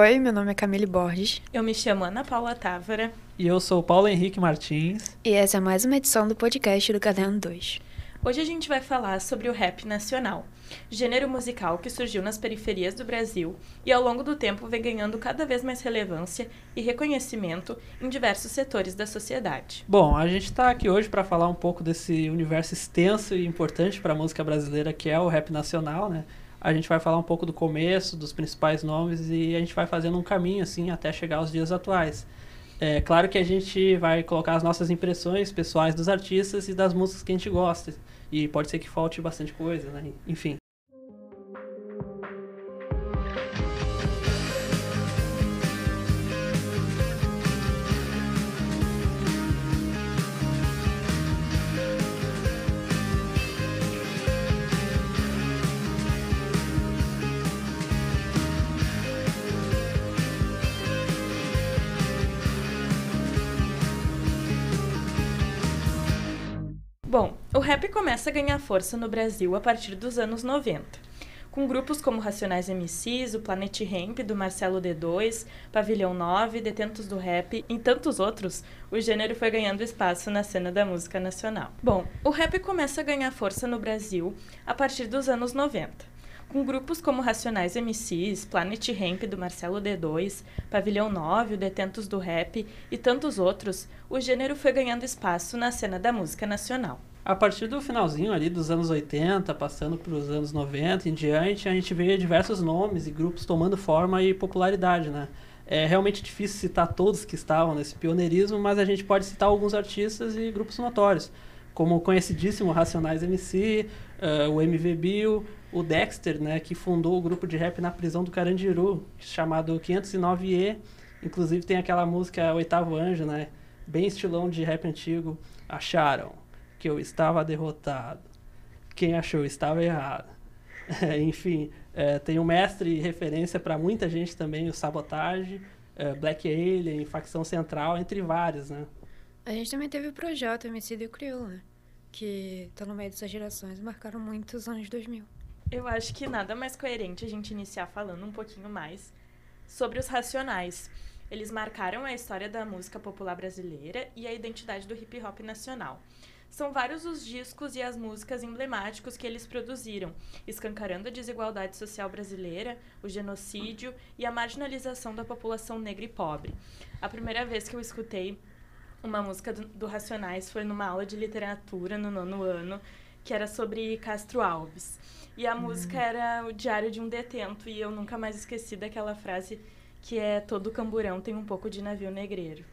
Oi, meu nome é Camille Borges. Eu me chamo Ana Paula Távora. E eu sou Paulo Henrique Martins. E essa é mais uma edição do podcast do Caderno 2. Hoje a gente vai falar sobre o rap nacional, gênero musical que surgiu nas periferias do Brasil e ao longo do tempo vem ganhando cada vez mais relevância e reconhecimento em diversos setores da sociedade. Bom, a gente está aqui hoje para falar um pouco desse universo extenso e importante para a música brasileira que é o rap nacional, né? A gente vai falar um pouco do começo, dos principais nomes e a gente vai fazendo um caminho assim até chegar aos dias atuais. É claro que a gente vai colocar as nossas impressões pessoais dos artistas e das músicas que a gente gosta. E pode ser que falte bastante coisa, né? Enfim. O rap começa a ganhar força no Brasil a partir dos anos 90. Com grupos como Racionais MCs, o Planet Ramp do Marcelo D2, Pavilhão 9, Detentos do Rap e tantos outros, o gênero foi ganhando espaço na cena da música nacional. Bom, o rap começa a ganhar força no Brasil a partir dos anos 90. Com grupos como Racionais MCs, Planet Ramp do Marcelo D2, Pavilhão 9, o Detentos do Rap e tantos outros, o gênero foi ganhando espaço na cena da música nacional. A partir do finalzinho ali dos anos 80, passando para os anos 90 em diante, a gente vê diversos nomes e grupos tomando forma e popularidade, né? É realmente difícil citar todos que estavam nesse pioneirismo, mas a gente pode citar alguns artistas e grupos notórios, como o conhecidíssimo Racionais MC, uh, o MV Bill, o Dexter, né, que fundou o grupo de rap na prisão do Carandiru, chamado 509E. Inclusive tem aquela música Oitavo Anjo, né, bem estilão de rap antigo. Acharam que eu estava derrotado. Quem achou estava errado. É, enfim, é, tem um mestre e referência para muita gente também, o Sabotage, é, Black Alien, Facção Central, entre vários, né? A gente também teve o Projeto MC e o Criolo, né? Que tá no meio dessas gerações, marcaram muito os anos 2000. Eu acho que nada mais coerente a gente iniciar falando um pouquinho mais sobre os Racionais. Eles marcaram a história da música popular brasileira e a identidade do hip hop nacional. São vários os discos e as músicas emblemáticos que eles produziram, escancarando a desigualdade social brasileira, o genocídio e a marginalização da população negra e pobre. A primeira vez que eu escutei uma música do, do Racionais foi numa aula de literatura no nono ano, que era sobre Castro Alves. E a música era o diário de um detento, e eu nunca mais esqueci daquela frase que é todo camburão tem um pouco de navio negreiro.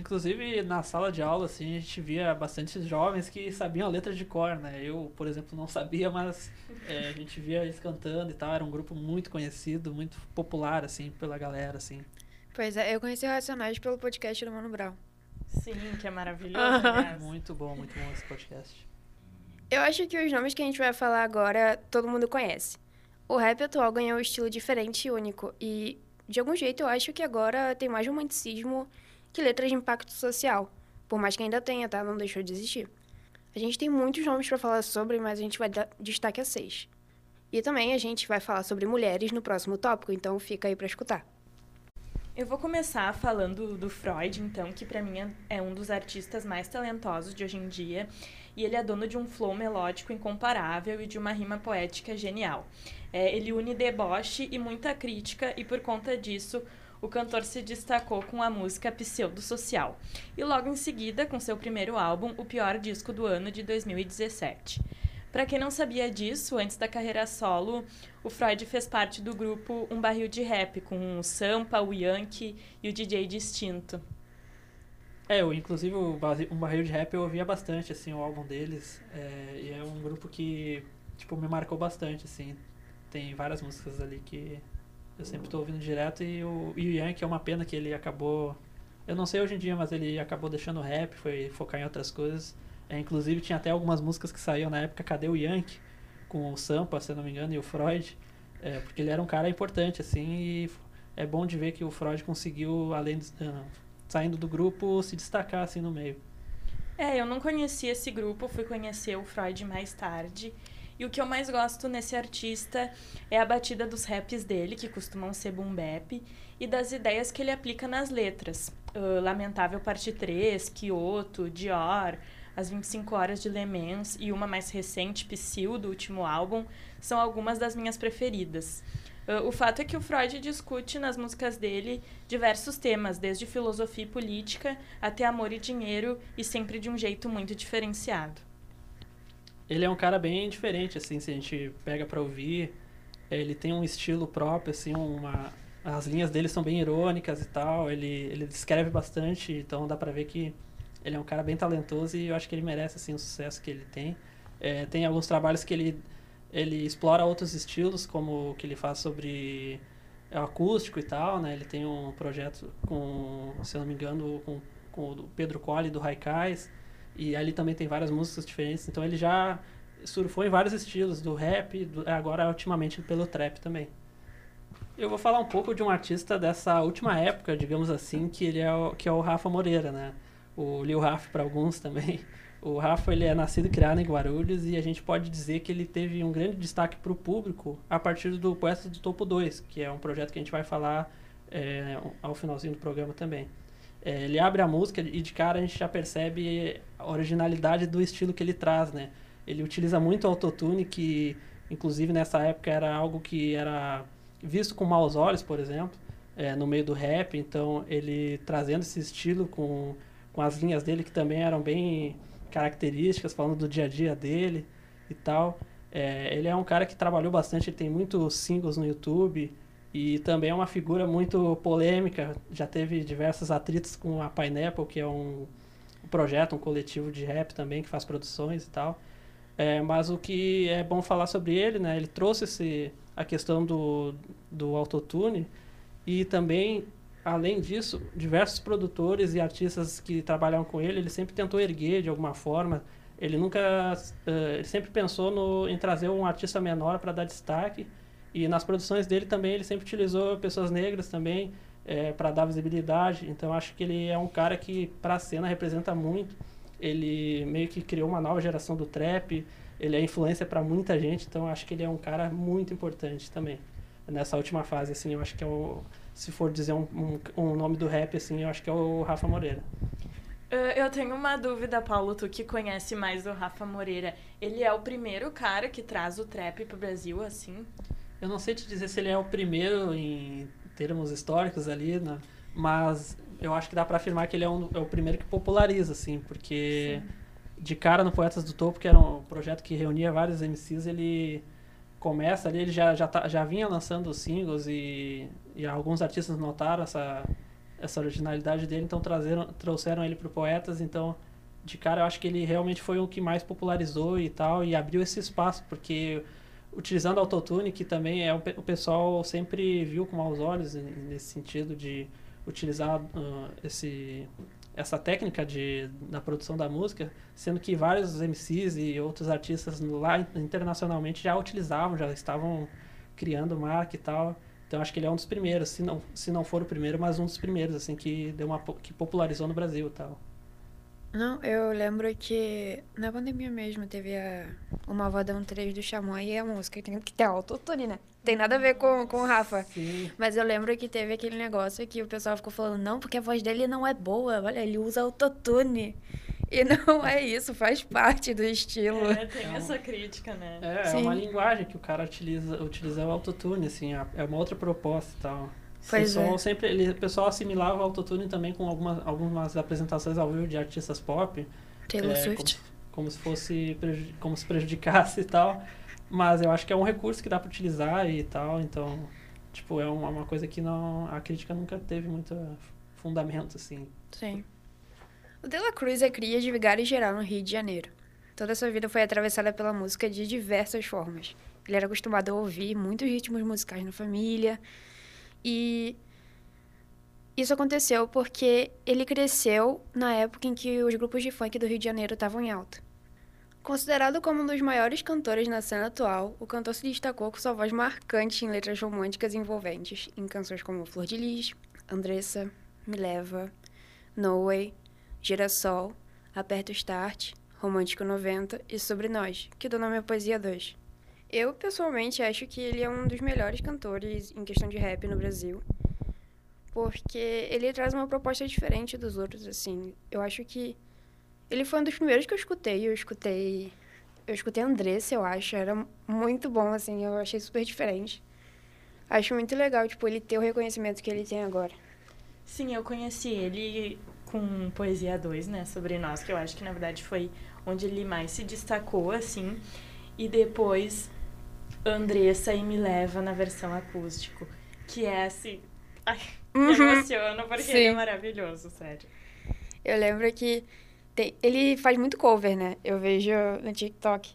Inclusive, na sala de aula, assim, a gente via bastante jovens que sabiam a letra de cor, né? Eu, por exemplo, não sabia, mas é, a gente via eles cantando e tal. Era um grupo muito conhecido, muito popular, assim, pela galera, assim. Pois é, eu conheci o Racionais pelo podcast do Mano Brown. Sim, que é maravilhoso, né? Muito bom, muito bom esse podcast. Eu acho que os nomes que a gente vai falar agora, todo mundo conhece. O rap atual ganhou um estilo diferente e único. E, de algum jeito, eu acho que agora tem mais romanticismo que letras de impacto social. Por mais que ainda tenha, tá? Não deixou de existir. A gente tem muitos nomes para falar sobre, mas a gente vai dar destaque a seis. E também a gente vai falar sobre mulheres no próximo tópico, então fica aí para escutar. Eu vou começar falando do Freud, então, que para mim é um dos artistas mais talentosos de hoje em dia, e ele é dono de um flow melódico incomparável e de uma rima poética genial. É, ele une deboche e muita crítica, e por conta disso, o cantor se destacou com a música Pseudo Social, e logo em seguida com seu primeiro álbum, o pior disco do ano de 2017. Para quem não sabia disso, antes da carreira solo, o Freud fez parte do grupo Um Barril de Rap, com o Sampa, o Yankee e o DJ Distinto. É, eu, inclusive o Um Barril de Rap eu ouvia bastante, assim, o álbum deles. É, e é um grupo que, tipo, me marcou bastante, assim. Tem várias músicas ali que eu sempre estou ouvindo direto. E o, e o Yankee é uma pena que ele acabou... Eu não sei hoje em dia, mas ele acabou deixando o rap, foi focar em outras coisas. É, inclusive tinha até algumas músicas que saíam na época, Cadê o Yankee? Com o Sampa, se não me engano, e o Freud. É, porque ele era um cara importante, assim, e é bom de ver que o Freud conseguiu, além de, uh, saindo do grupo, se destacar assim no meio. É, eu não conhecia esse grupo, fui conhecer o Freud mais tarde. E o que eu mais gosto nesse artista é a batida dos raps dele, que costumam ser boom bap, e das ideias que ele aplica nas letras. Uh, Lamentável Parte 3, Kyoto, Dior, As 25 Horas de Le Mans e uma mais recente, Psyll, do último álbum, são algumas das minhas preferidas. Uh, o fato é que o Freud discute nas músicas dele diversos temas, desde filosofia e política até amor e dinheiro, e sempre de um jeito muito diferenciado. Ele é um cara bem diferente, assim, se a gente pega pra ouvir. Ele tem um estilo próprio, assim, uma... As linhas dele são bem irônicas e tal. Ele, ele descreve bastante, então dá pra ver que ele é um cara bem talentoso e eu acho que ele merece, assim, o sucesso que ele tem. É, tem alguns trabalhos que ele, ele explora outros estilos, como o que ele faz sobre acústico e tal, né? Ele tem um projeto com, se eu não me engano, com, com o Pedro Colli do Raikais. E ali também tem várias músicas diferentes. Então ele já surfou em vários estilos, do rap, do, agora ultimamente pelo trap também. Eu vou falar um pouco de um artista dessa última época, digamos assim, que ele é o, que é o Rafa Moreira, né? O Lil Rafa para alguns também. O Rafa ele é nascido e criado em Guarulhos e a gente pode dizer que ele teve um grande destaque para o público a partir do Poeta do Topo 2, que é um projeto que a gente vai falar é, ao finalzinho do programa também. É, ele abre a música e de cara a gente já percebe a originalidade do estilo que ele traz, né? Ele utiliza muito autotune, que inclusive nessa época era algo que era visto com maus olhos, por exemplo, é, no meio do rap. Então ele trazendo esse estilo com, com as linhas dele que também eram bem características, falando do dia a dia dele e tal. É, ele é um cara que trabalhou bastante, ele tem muitos singles no YouTube, e também é uma figura muito polêmica, já teve diversos atritos com a Pineapple, que é um, projeto, um coletivo de rap também, que faz produções e tal. É, mas o que é bom falar sobre ele, né? Ele trouxe esse, a questão do, do autotune e também, além disso, diversos produtores e artistas que trabalham com ele, ele sempre tentou erguer de alguma forma. Ele nunca, uh, ele sempre pensou no, em trazer um artista menor para dar destaque e nas produções dele também ele sempre utilizou pessoas negras também é, para dar visibilidade. Então acho que ele é um cara que para a cena representa muito. Ele meio que criou uma nova geração do trap. Ele é influência para muita gente. Então acho que ele é um cara muito importante também nessa última fase. Assim, eu acho que é o, se for dizer um, um, um nome do rap assim, eu acho que é o Rafa Moreira. Eu tenho uma dúvida, Paulo, tu que conhece mais o Rafa Moreira. Ele é o primeiro cara que traz o trap pro Brasil, assim? Eu não sei te dizer se ele é o primeiro em termos históricos ali, né? mas eu acho que dá para afirmar que ele é, um, é, o primeiro que populariza, assim, porque Sim. de cara no Poetas do Topo, que era um projeto que reunia vários MCs, ele começa ali, ele já, já, tá, já vinha lançando singles e, e alguns artistas notaram essa, essa originalidade dele, então trazeram, trouxeram ele para Poetas, então de cara eu acho que ele realmente foi o que mais popularizou e tal, e abriu esse espaço, porque utilizando autotune, que também é o, pessoal sempre viu com maus olhos nesse sentido de utilizar uh, esse essa técnica de, da produção da música, sendo que vários MCs e outros artistas lá internacionalmente já utilizavam, já estavam criando marca e tal. Então acho que ele é um dos primeiros, se não, se não for o primeiro, mas um dos primeiros assim que deu uma que popularizou no Brasil e tal. Não, eu lembro que na pandemia mesmo teve a, o Malvadão 3 do Xamã e a música tem que ter autotune, né? Tem nada a ver com, com o Rafa. Sim. Mas eu lembro que teve aquele negócio que o pessoal ficou falando, não, porque a voz dele não é boa, olha, ele usa autotune. E não é isso, faz parte do estilo. É, tem é essa crítica, né? É, é uma linguagem que o cara utiliza, utiliza o autotune, assim, é uma outra proposta e tal. Pois é. sempre ele, o pessoal assimilava o autotune também com algumas, algumas apresentações ao vivo de artistas pop. Taylor é, Swift. Como, como, se fosse como se prejudicasse e tal. Mas eu acho que é um recurso que dá para utilizar e tal, então, tipo, é uma, uma coisa que não a crítica nunca teve muito fundamento assim. Sim. O De La Cruz é cria de Vigário Geral no Rio de Janeiro. Toda sua vida foi atravessada pela música de diversas formas. Ele era acostumado a ouvir muitos ritmos musicais na família, e isso aconteceu porque ele cresceu na época em que os grupos de funk do Rio de Janeiro estavam em alta. Considerado como um dos maiores cantores na cena atual, o cantor se destacou com sua voz marcante em letras românticas envolventes, em canções como Flor de Lis, Andressa, Me Leva, No Way, Girassol, Aperta o Start, Romântico 90 e Sobre Nós, que deu nome à Poesia 2. Eu, pessoalmente, acho que ele é um dos melhores cantores em questão de rap no Brasil. Porque ele traz uma proposta diferente dos outros, assim. Eu acho que ele foi um dos primeiros que eu escutei. Eu escutei. Eu escutei Andressa, eu acho. Era muito bom, assim. Eu achei super diferente. Acho muito legal, tipo, ele ter o reconhecimento que ele tem agora. Sim, eu conheci ele com Poesia 2, né? Sobre nós, que eu acho que na verdade foi onde ele mais se destacou, assim. E depois Andressa e Me Leva na versão acústico. Que é assim. Ai, me Uhum. emociono porque Sim. ele é maravilhoso, sério. Eu lembro que tem- ele faz muito cover, né? Eu vejo no TikTok.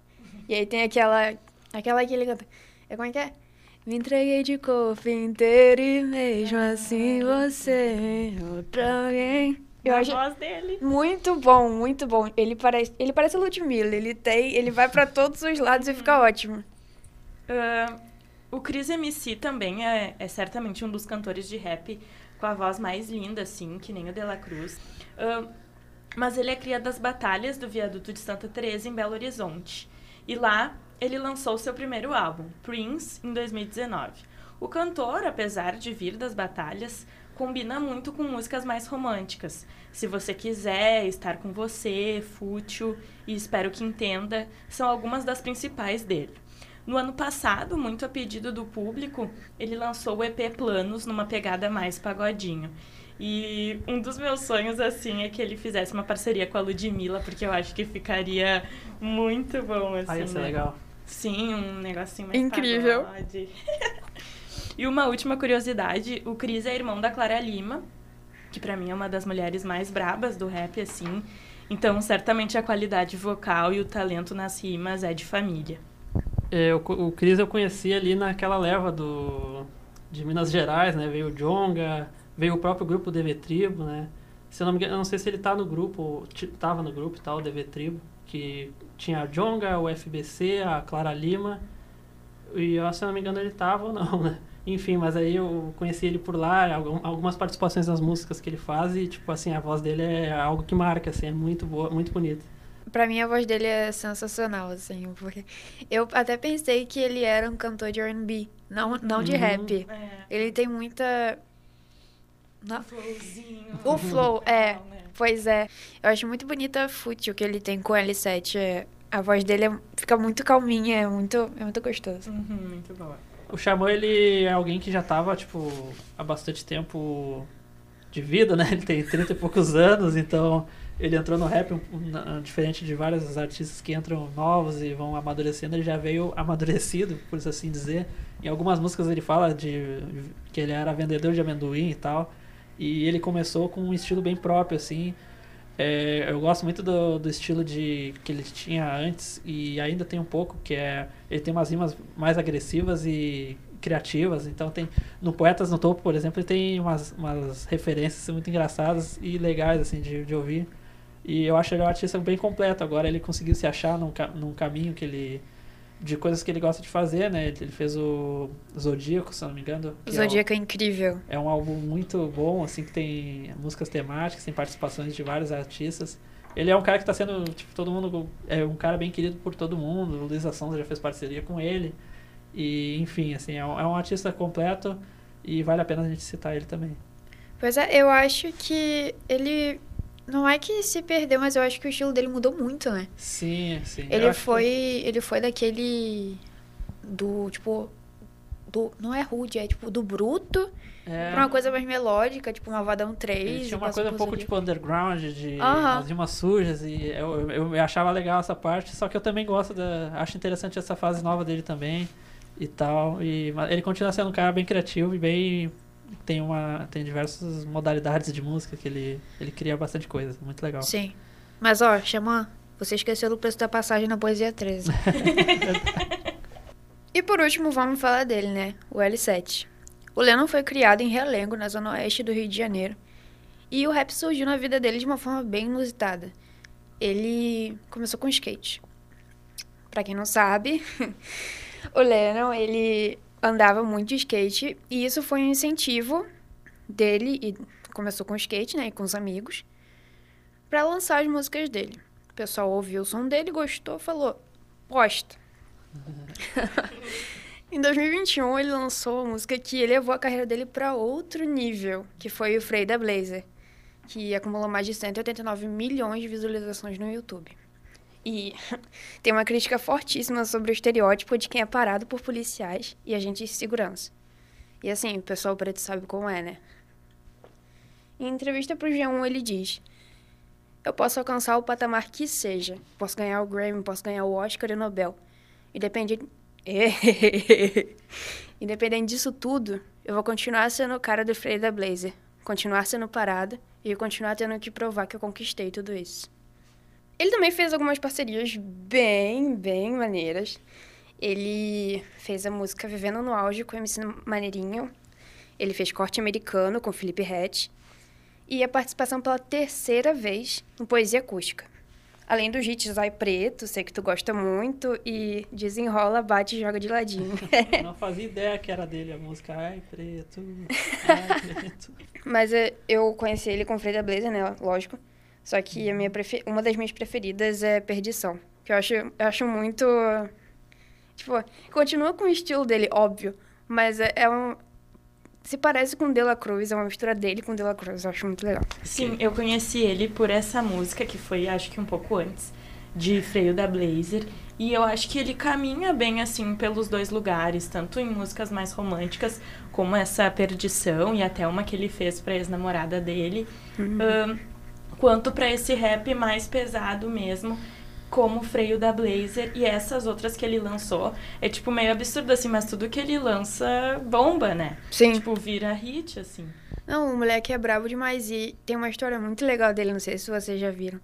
E aí tem aquela. Aquela que ele canta. É como é que é? Me entreguei de corpo inteiro e mesmo assim você é outra alguém. Eu a acho voz dele. muito bom, muito bom. Ele parece, ele parece Ludmilla, ele tem, ele vai pra todos os lados e fica ótimo. Ah, o Chris MC também é, é certamente um dos cantores de rap com a voz mais linda, assim, que nem o De La Cruz. Ah, mas ele é cria das batalhas do viaduto de Santa Teresa em Belo Horizonte. E lá ele lançou seu primeiro álbum, Prince, em 2019. O cantor, apesar de vir das batalhas, combina muito com músicas mais românticas. Se você quiser, estar com você, fútil e espero que entenda, são algumas das principais dele. No ano passado, muito a pedido do público, ele lançou o EP Planos numa pegada mais pagodinho. E um dos meus sonhos, assim, é que ele fizesse uma parceria com a Ludmilla, porque eu acho que ficaria muito bom, assim, Ah, ia ser né? legal. Sim, um negocinho mais Incrível. pagode. e uma última curiosidade, o Cris é irmão da Clara Lima, que pra mim é uma das mulheres mais brabas do rap, assim. Então, certamente a qualidade vocal e o talento nas rimas é de família. É, o, o Cris eu conheci ali naquela leva do de Minas Gerais, né? Veio o Jonga, veio o próprio grupo DV Tribo, né? Se eu não me engano, eu não sei se ele tá no grupo, tava no grupo e tal, DV Tribo, que tinha a Jonga, o FBC, a Clara Lima. E eu, se eu não me engano, ele tava ou não, né? Enfim, mas aí eu conheci ele por lá, algum- algumas participações nas músicas que ele faz e, tipo assim, a voz dele é algo que marca, assim, é muito boa, muito bonita. Pra mim a voz dele é sensacional, assim, porque eu até pensei que ele era um cantor de R&B, não, não de Uhum. rap. É, Ele tem muita... Não, flowzinho. O flow, é. Legal, né? Pois é, eu acho muito bonita a fútil que ele tem com o L7. é- a voz dele é- fica muito calminha, é muito, é muito gostoso. Uhum, muito boa. O Xamã, ele é alguém que já tava, tipo, há bastante tempo de vida, né? Ele tem 30 e poucos anos, então ele entrou no rap um- um- diferente de vários artistas que entram novos e vão amadurecendo, ele já veio amadurecido, por assim dizer. Em algumas músicas ele fala de que ele era vendedor de amendoim e tal, e ele começou com um estilo bem próprio, assim. É, eu gosto muito do, do estilo de que ele tinha antes e ainda tem um pouco, que é ele tem umas rimas mais agressivas e criativas. Então tem no Poetas no Topo, por exemplo, ele tem umas, umas referências muito engraçadas e legais assim de, de ouvir. E eu acho ele um artista bem completo. Agora ele conseguiu se achar num, num caminho que ele de coisas que ele gosta de fazer, né? Ele fez o Zodíaco, se eu não me engano. O que é Zodíaco é incrível. é um álbum muito bom, assim, que tem músicas temáticas, tem participações de vários artistas. Ele é um cara que tá sendo, tipo, todo mundo. É um cara bem querido por todo mundo. O Luiz Assonza já fez parceria com ele. E, enfim, assim, é um, é um artista completo e vale a pena a gente citar ele também. Pois é, eu acho que ele. Não é que se perdeu, mas eu acho que o estilo dele mudou muito, né? Sim, sim. Ele acho que- foi. Ele foi daquele. Do, tipo. Do, não é rude, é tipo do bruto é, pra uma coisa mais melódica, tipo uma Vadão 3. Ele tinha uma coisa um pouco ali. tipo underground, de Aham. umas rimas sujas, e eu, eu, eu achava legal essa parte, só que eu também gosto da. Acho interessante essa fase nova dele também e tal. E ele continua sendo um cara bem criativo e bem. Tem, uma, tem diversas modalidades de música que ele, ele cria bastante coisa, muito legal. Sim. Mas ó, Xamã, você esqueceu do preço da passagem na Poesia 13. e por último, vamos falar dele, né? O L7. O Lennon foi criado em Realengo, na zona oeste do Rio de Janeiro. E o rap surgiu na vida dele de uma forma bem inusitada. Ele começou com skate. Pra quem não sabe, o Lennon, ele andava muito de skate e isso foi um incentivo dele e começou com skate, né, e com os amigos, pra lançar as músicas dele. O pessoal ouviu o som dele, gostou, falou: "Posta". em 2021, ele lançou a música que levou a carreira dele para outro nível, que foi o Frei da Blazer, que acumulou mais de 189 milhões de visualizações no YouTube. E tem uma crítica fortíssima sobre o estereótipo de quem é parado por policiais e agentes de segurança. E assim, o pessoal preto sabe como é, né? Em entrevista para o G1, ele diz: Eu posso alcançar o patamar que seja. Posso ganhar o Grammy, posso ganhar o Oscar e o Nobel. Independente. Independente disso tudo, eu vou continuar sendo o cara do Freio da Blazer. Continuar sendo parada e continuar tendo que provar que eu conquistei tudo isso. Ele também fez algumas parcerias bem, bem maneiras. Ele fez a música Vivendo no Auge com o MC Maneirinho. Ele fez Corte Americano com Felipe Rett e a participação pela terceira vez no Poesia Acústica. Além dos hits Ai Preto, sei que tu gosta muito, e Desenrola, Bate e Joga de Ladinho. Não fazia ideia que era dele a música Ai Preto, Ai Preto. Mas é, eu conheci ele com Freida Blazer, né? Lógico. Só que a minha prefer... uma das minhas preferidas é Perdição. Que eu acho, eu acho muito. Tipo, continua com o estilo dele, óbvio. Mas é, é um, se parece com Dela Cruz, é uma mistura dele com Dela Cruz, eu acho muito legal. Sim, eu conheci ele por essa música, que foi acho que um pouco antes, de Freio da Blazer. E eu acho que ele caminha bem, assim, pelos dois lugares, tanto em músicas mais românticas, como essa Perdição, e até uma que ele fez pra ex-namorada dele, uhum. um, quanto para esse rap mais pesado mesmo, como o freio da Blazer e essas outras que ele lançou. É tipo meio absurdo assim, mas tudo que ele lança bomba, né? Sim. Tipo, vira hit, assim. Não, o moleque é brabo demais e tem uma história muito legal dele, não sei se vocês já viram.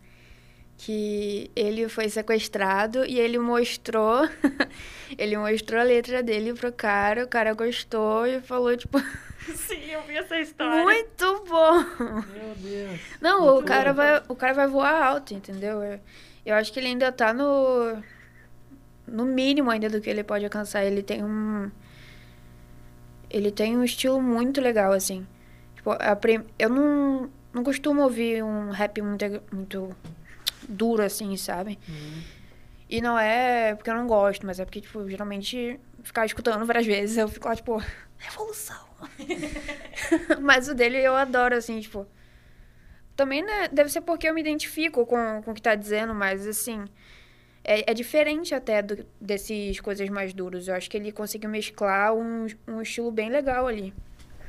Que ele foi sequestrado e ele mostrou. ele mostrou a letra dele pro cara, o cara gostou e falou, tipo. Sim, eu vi essa história. Muito bom! Meu Deus. Não, muito o cara, vai, o cara vai voar alto, entendeu? Eu acho que ele ainda tá no. No mínimo ainda do que ele pode alcançar. Ele tem um. Ele tem um estilo muito legal, assim. Tipo, prim... eu não, não costumo ouvir um rap muito, muito duro, assim, sabe? Uhum. E não é porque eu não gosto, mas é porque, tipo, geralmente ficar escutando várias vezes, eu fico lá, tipo, revolução. mas o dele eu adoro, assim, tipo. Também né, deve ser porque eu me identifico com, com o que tá dizendo, mas assim. É, é diferente até do, desses coisas mais duras. Eu acho que ele conseguiu mesclar um, um estilo bem legal ali.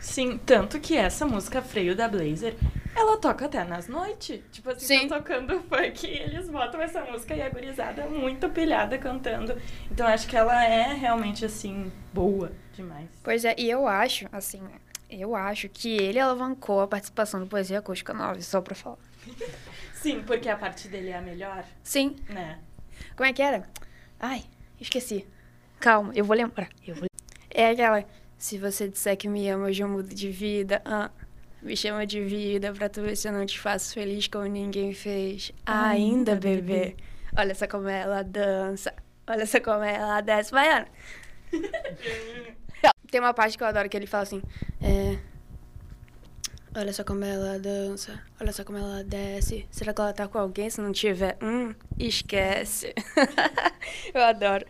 Sim, tanto que essa música Freio da Blazer, ela toca até nas noites. Tipo assim, Sim. tá tocando funk e eles botam essa música e a gurizada muito pilhada cantando. Então acho que ela é realmente, assim, boa demais. Pois é, e eu acho, assim, eu acho que ele alavancou a participação do Poesia Acústica 9, só pra falar. Sim, porque a parte dele é a melhor. Sim. Né? Como é que era? Ai, esqueci. Calma, eu vou lembrar. Eu vou... É aquela. Se você disser que me ama, hoje eu mudo de vida. Ah, me chama de vida pra tu ver se eu não te faço feliz como ninguém fez. Ainda, bebê. Olha só como ela dança. Olha só como ela desce. Vai, Ana. Tem uma parte que eu adoro que ele fala assim: é, Olha só como ela dança, olha só como ela desce. Será que ela tá com alguém? Se não tiver, hum, esquece. eu adoro.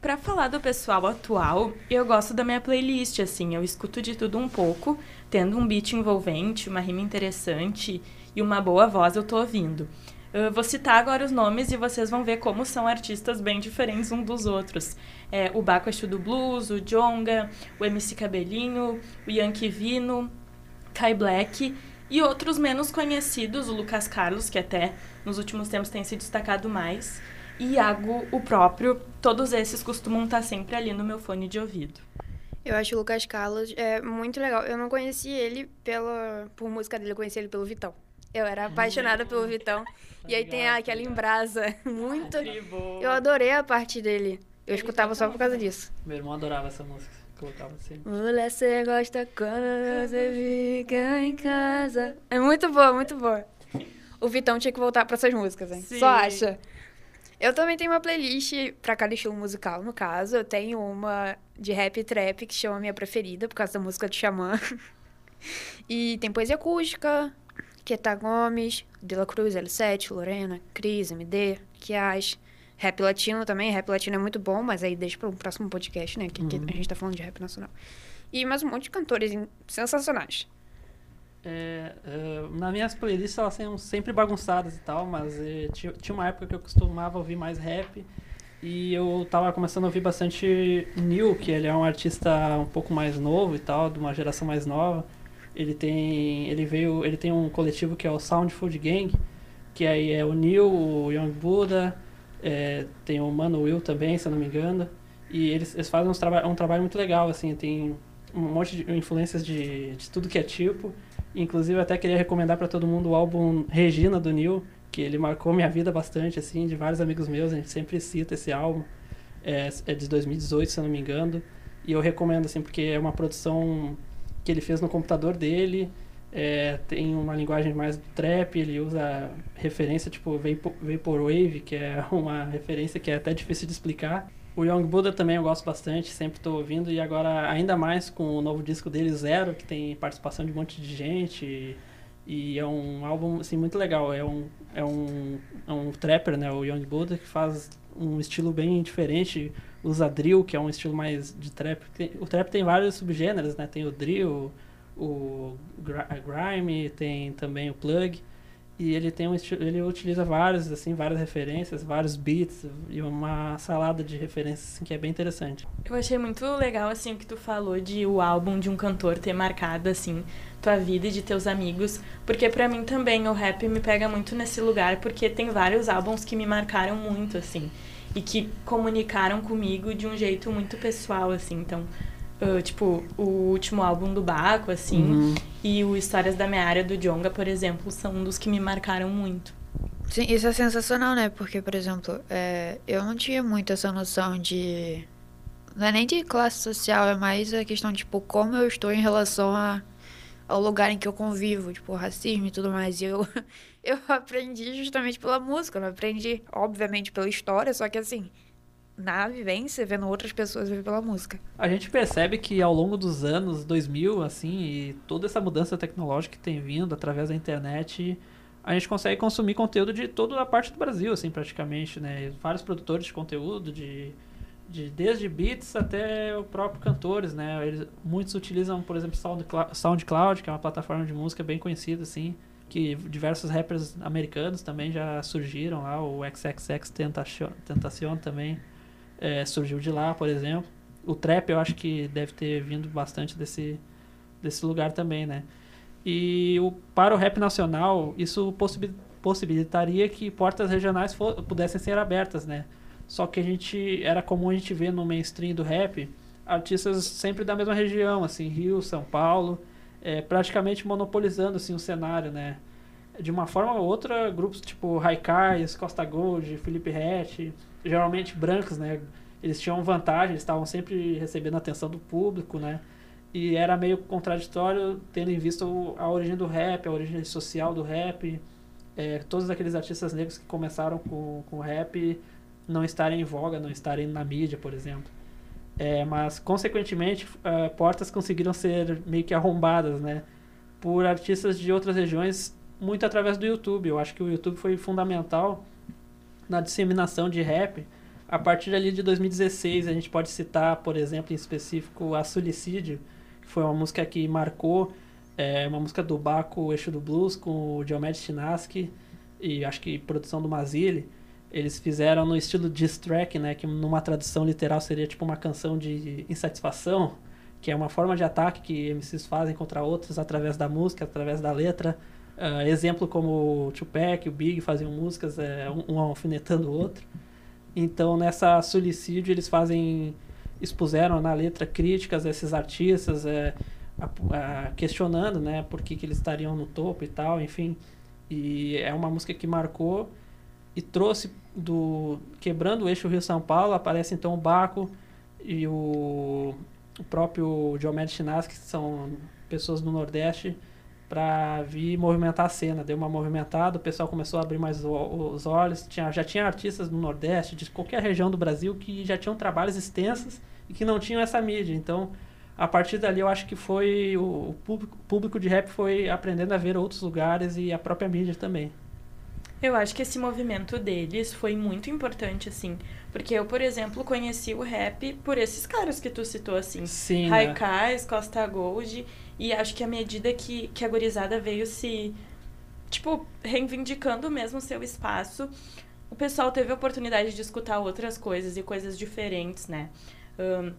Pra falar do pessoal atual, eu gosto da minha playlist, assim, eu escuto de tudo um pouco, tendo um beat envolvente, uma rima interessante e uma boa voz eu tô ouvindo. Eu vou citar agora os nomes e vocês vão ver como são artistas bem diferentes um dos outros. É, o Baco do Blues, o Jonga, o MC Cabelinho, o Yankee Vino, Kai Black e outros menos conhecidos, o Lucas Carlos, que até nos últimos tempos tem se destacado mais, e Iago, o próprio. Todos esses costumam estar sempre ali no meu fone de ouvido. Eu acho o Lucas Carlos é muito legal. Eu não conheci ele pela, por música dele, eu conheci ele pelo Vitão. Eu era apaixonada pelo Vitão. E aí tem aquela embrasa muito. Eu adorei a parte dele. Eu escutava só por causa disso. Meu irmão adorava essa música. Colocava sempre. Mulher, você gosta quando você fica em casa. É muito boa, muito boa. O Vitão tinha que voltar para essas músicas, hein? Sim. Só acha. Eu também tenho uma playlist para cada estilo musical, no caso. Eu tenho uma de rap e trap, que chama Minha Preferida, por causa da música de Xamã. e tem poesia acústica, Queta Gomes, De La Cruz, L7, Lorena, Cris, MD, Kias, rap latino também. Rap latino é muito bom, mas aí deixa para um próximo podcast, né? Que, que Uhum. a gente tá falando de rap nacional. E mais um monte de cantores sensacionais. É, é, nas minhas playlists elas são sempre bagunçadas e tal, mas é, tinha, uma época que eu costumava ouvir mais rap e eu tava começando a ouvir bastante Neil, que ele é um artista um pouco mais novo e tal, de uma geração mais nova. Ele tem, ele veio, ele tem um coletivo que é o Sound Food Gang, que aí é o Neil, o Young Buddha, é, tem o Mano Will também, se eu não me engano. E eles, eles fazem uns traba um trabalho muito legal, assim, tem um monte de influências de, de tudo que é tipo. Inclusive, até queria recomendar para todo mundo o álbum Regina do Neil, que ele marcou minha vida bastante, assim, de vários amigos meus, a gente sempre cita esse álbum. É, é de 2018, se eu não me engano. E eu recomendo, assim, porque é uma produção que ele fez no computador dele. é, tem uma linguagem mais trap, ele usa referência tipo Vapor- Vaporwave, que é uma referência que é até difícil de explicar. O Young Buddha também eu gosto bastante, sempre estou ouvindo, e agora ainda mais com o novo disco dele, Zero, que tem participação de um monte de gente, e, e é um álbum assim, muito legal. É um, é, um, é um trapper, né, o Young Buddha, que faz um estilo bem diferente, usa drill, que é um estilo mais de trap. O trap tem vários subgêneros, né, tem o drill, o grime, tem também o plug. E ele tem um ele utiliza vários assim, várias referências, vários beats e uma salada de referências assim, que é bem interessante. Eu achei muito legal, assim, o que tu falou de o álbum de um cantor ter marcado, assim, tua vida e de teus amigos. Porque pra mim também o rap me pega muito nesse lugar, porque tem vários álbuns que me marcaram muito, assim. E que comunicaram comigo de um jeito muito pessoal, assim. Então, ah, tipo, o último álbum do Baco, assim, Uhum. e o Histórias da Minha Área do Jonga, por exemplo, são um dos que me marcaram muito. Sim, isso é sensacional, né? Porque, por exemplo, é, eu não tinha muito essa noção de. Não é nem de classe social, é mais a questão, tipo, como eu estou em relação a, ao lugar em que eu convivo, tipo, racismo e tudo mais. E eu, eu aprendi justamente pela música, eu não aprendi, obviamente, pela história, só que assim, na vivência, vendo outras pessoas viver pela música. A gente percebe que ao longo dos anos 2000, assim, e toda essa mudança tecnológica que tem vindo através da internet, a gente consegue consumir conteúdo de toda a parte do Brasil, assim, praticamente, né? Vários produtores de conteúdo, de, de desde beats até o próprio cantores, né? Eles, muitos utilizam, por exemplo, SoundCloud, que é uma plataforma de música bem conhecida, assim, que diversos rappers americanos também já surgiram lá, o XXX Tentacion, Tentacion também é, surgiu de lá, por exemplo. O trap eu acho que deve ter vindo bastante desse, desse lugar também, né? E o, para o rap nacional, isso possibi- possibilitaria que portas regionais pudessem ser abertas, né? Só que a gente era comum a gente ver no mainstream do rap artistas sempre da mesma região, assim, Rio, São Paulo, é, praticamente monopolizando assim o cenário, né? De uma forma ou outra, grupos tipo Raikais, Costa Gold, Felipe Rett, geralmente brancos, né? Eles tinham vantagem, estavam sempre recebendo atenção do público, né? E era meio contraditório, tendo em vista a origem do rap, a origem social do rap, é, todos aqueles artistas negros que começaram com, com rap não estarem em voga, não estarem na mídia, por exemplo. É, mas, consequentemente, eh, portas conseguiram ser meio que arrombadas, né? Por artistas de outras regiões, muito através do YouTube. Eu acho que o YouTube foi fundamental na disseminação de rap. A partir ali de 2016, a gente pode citar, por exemplo, em específico, a Suicídio, que foi uma música que marcou, é, uma música do Baco, Eixo do Blues, com o Diomedes Chinaski, e acho que produção do Mazili. Eles fizeram no estilo diss track, né, que numa tradução literal seria tipo uma canção de insatisfação, que é uma forma de ataque que MCs fazem contra outros através da música, através da letra. Ah, exemplo como o Tupac, o Big faziam músicas, é, um, um alfinetando o outro. Então, nessa Suicídio, eles fazem, expuseram na letra críticas a esses artistas, é, a- a- questionando, né, por que, que eles estariam no topo e tal, enfim. E é uma música que marcou e trouxe do quebrando o eixo Rio São Paulo aparece então o Baco e o, o próprio Diomedes Chinaski que são pessoas do Nordeste para vir movimentar a cena deu uma movimentada o pessoal começou a abrir mais os olhos tinha, já tinha artistas do Nordeste de qualquer região do Brasil que já tinham trabalhos extensos e que não tinham essa mídia então a partir dali eu acho que foi o, o público, público de rap foi aprendendo a ver outros lugares e a própria mídia também Eu acho que esse movimento deles foi muito importante, assim. Porque eu, por exemplo, conheci o rap por esses caras que tu citou, assim. Sim. né? Raikais, Costa Gold. E acho que à medida que, que a gurizada veio se, tipo, reivindicando mesmo seu espaço, o pessoal teve a oportunidade de escutar outras coisas e coisas diferentes, né? Um,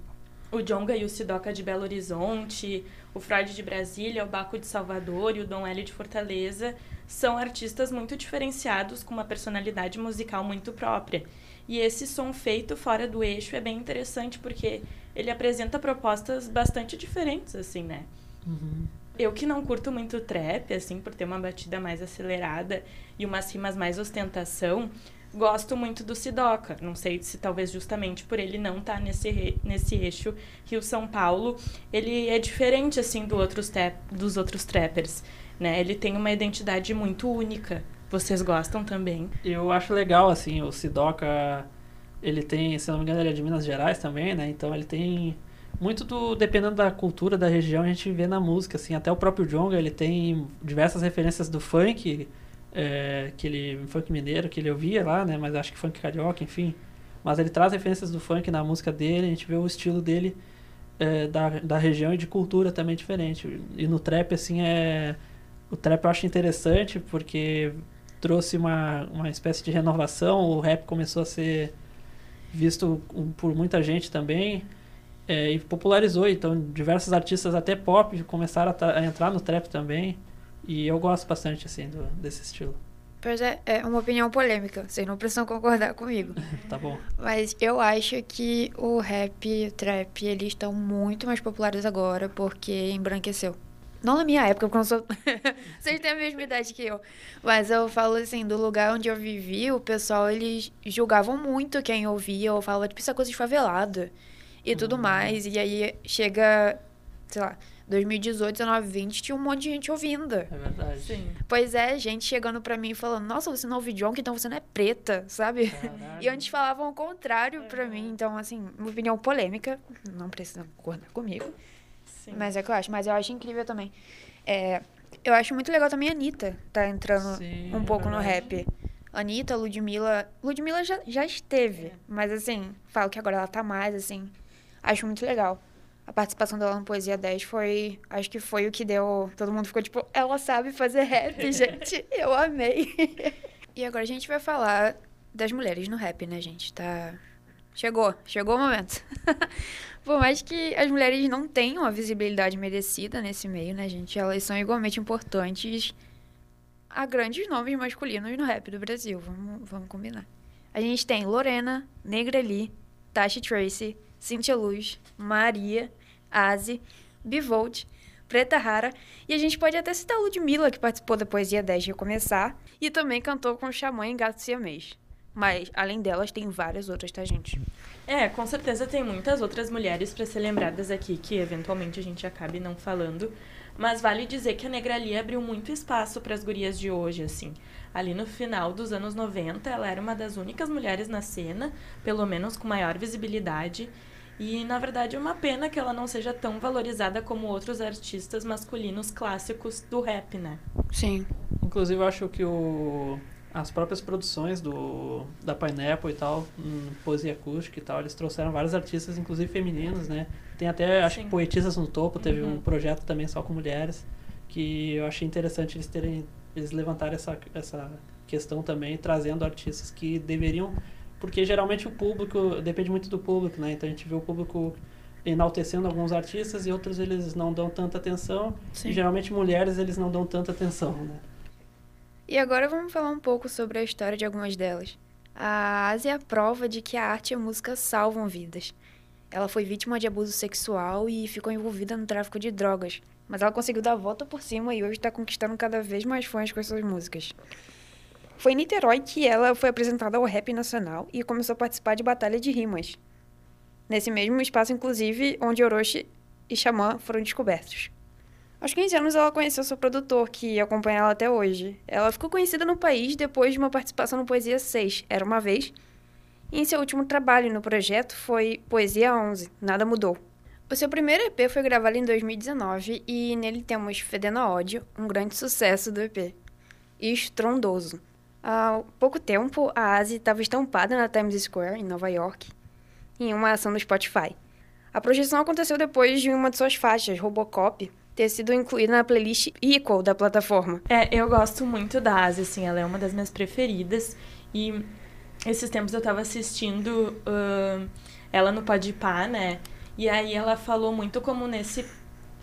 o Jonga e o Sidoca de Belo Horizonte, o Freud de Brasília, o Baco de Salvador e o Dom L de Fortaleza são artistas muito diferenciados com uma personalidade musical muito própria. E esse som feito fora do eixo é bem interessante porque ele apresenta propostas bastante diferentes, assim, né? Uhum. Eu que não curto muito trap, assim, por ter uma batida mais acelerada e umas rimas mais ostentação, gosto muito do Sidoca. Não sei se talvez justamente por ele não estar tá nesse, nesse eixo Rio-São Paulo, ele é diferente, assim, do outros dos outros trappers, né? Ele tem uma identidade muito única. Vocês gostam também? Eu acho legal, assim, o Sidoca, ele tem, se não me engano, ele é de Minas Gerais também, né? Então ele tem muito do dependendo da cultura da região a gente vê na música assim até o próprio Jonga ele tem diversas referências do funk é, que ele funk mineiro que ele ouvia lá né mas acho que funk carioca enfim. Mas ele traz referências do funk na música dele a gente vê o estilo dele é, da, da região e de cultura também diferente. E no trap assim é o trap eu acho interessante porque trouxe uma, uma espécie de renovação o rap começou a ser visto por muita gente também é, e popularizou. Então, diversos artistas, até pop, começaram a, a, entrar no trap também. E eu gosto bastante, assim, do, desse estilo. Pois é, é uma opinião polêmica. Vocês não precisam concordar comigo. tá bom. Mas eu acho que o rap e o trap, eles estão muito mais populares agora porque embranqueceu. Não na minha época, porque eu não sou... Vocês têm a mesma idade que eu. Mas eu falo assim, do lugar onde eu vivi, o pessoal, eles julgavam muito quem ouvia. Ou falava, tipo, isso é coisa de favelado e tudo uhum. mais. E aí chega, sei lá, 2018, 19, 20, tinha um monte de gente ouvindo. É verdade. Sim. Pois é, gente chegando pra mim falando, nossa, você não ouve Jonk, então você não é preta, sabe? Caralho. E antes falavam o contrário é. pra mim. Então, assim, uma opinião polêmica, não precisa concordar comigo. Sim. Mas é que eu acho. Mas eu acho incrível também. É, eu acho muito legal também a Anitta tá entrando Sim, um pouco no rap. Anitta, Ludmilla. Ludmilla já, já esteve, é. mas assim, falo que agora ela tá mais, assim. Acho muito legal. A participação dela no Poesia 10 foi. Acho que foi o que deu. Todo mundo ficou tipo, ela sabe fazer rap, gente. Eu amei. e agora a gente vai falar das mulheres no rap, né, gente? Tá. Chegou, chegou o momento. Por mais que as mulheres não tenham a visibilidade merecida nesse meio, né, gente? Elas são igualmente importantes a grandes nomes masculinos no rap do Brasil. Vamos, vamos combinar. A gente tem Lorena, Negreli, Tasha Tracy, Cintia Luz, Maria, Aze, Bivolt, Preta Rara, e a gente pode até citar a Ludmilla, que participou da Poesia 10 de Começar, e também cantou com o Xamã em Gato Siamês. Mas, além delas, tem várias outras, tá, gente? É, com certeza tem muitas outras mulheres para ser lembradas aqui, que eventualmente a gente acabe não falando. Mas vale dizer que a Negrali abriu muito espaço para as gurias de hoje, assim. Ali no final dos anos 90, ela era uma das únicas mulheres na cena, pelo menos com maior visibilidade, e, na verdade, é uma pena que ela não seja tão valorizada como outros artistas masculinos clássicos do rap, né? Sim. Inclusive, eu acho que o, as próprias produções do, da Pineapple e tal, um, poesia acústica e tal, eles trouxeram vários artistas, inclusive femininos, né? Tem até, acho Sim. que Poetisas no Topo, teve uhum. um projeto também só com mulheres, que eu achei interessante eles terem, eles levantarem essa, essa questão também, trazendo artistas que deveriam porque geralmente o público depende muito do público, né? Então a gente vê o público enaltecendo alguns artistas e outros eles não dão tanta atenção. Sim. E geralmente mulheres eles não dão tanta atenção, né? E agora vamos falar um pouco sobre a história de algumas delas. A Ásia é a prova de que a arte e a música salvam vidas. Ela foi vítima de abuso sexual e ficou envolvida no tráfico de drogas, mas ela conseguiu dar a volta por cima e hoje está conquistando cada vez mais fãs com as suas músicas. Foi em Niterói que ela foi apresentada ao rap nacional e começou a participar de batalha de rimas. Nesse mesmo espaço, inclusive, onde Orochi e Xamã foram descobertos. Aos 15 anos, ela conheceu seu produtor, que acompanha ela até hoje. Ela ficou conhecida no país depois de uma participação no Poesia 6, Era Uma Vez, e em seu último trabalho no projeto foi Poesia 11, Nada Mudou. O seu primeiro EP foi gravado em 2019 e nele temos Fedendo a Ódio, um grande sucesso do EP, e Estrondoso, Há pouco tempo, a Asi estava estampada na Times Square, em Nova York, em uma ação do Spotify. A projeção aconteceu depois de uma de suas faixas, Robocop, ter sido incluída na playlist Equal da plataforma. É, eu gosto muito da Asi, assim, ela é uma das minhas preferidas. E esses tempos eu tava assistindo uh, ela no Podpah, né? E aí ela falou muito como nesse...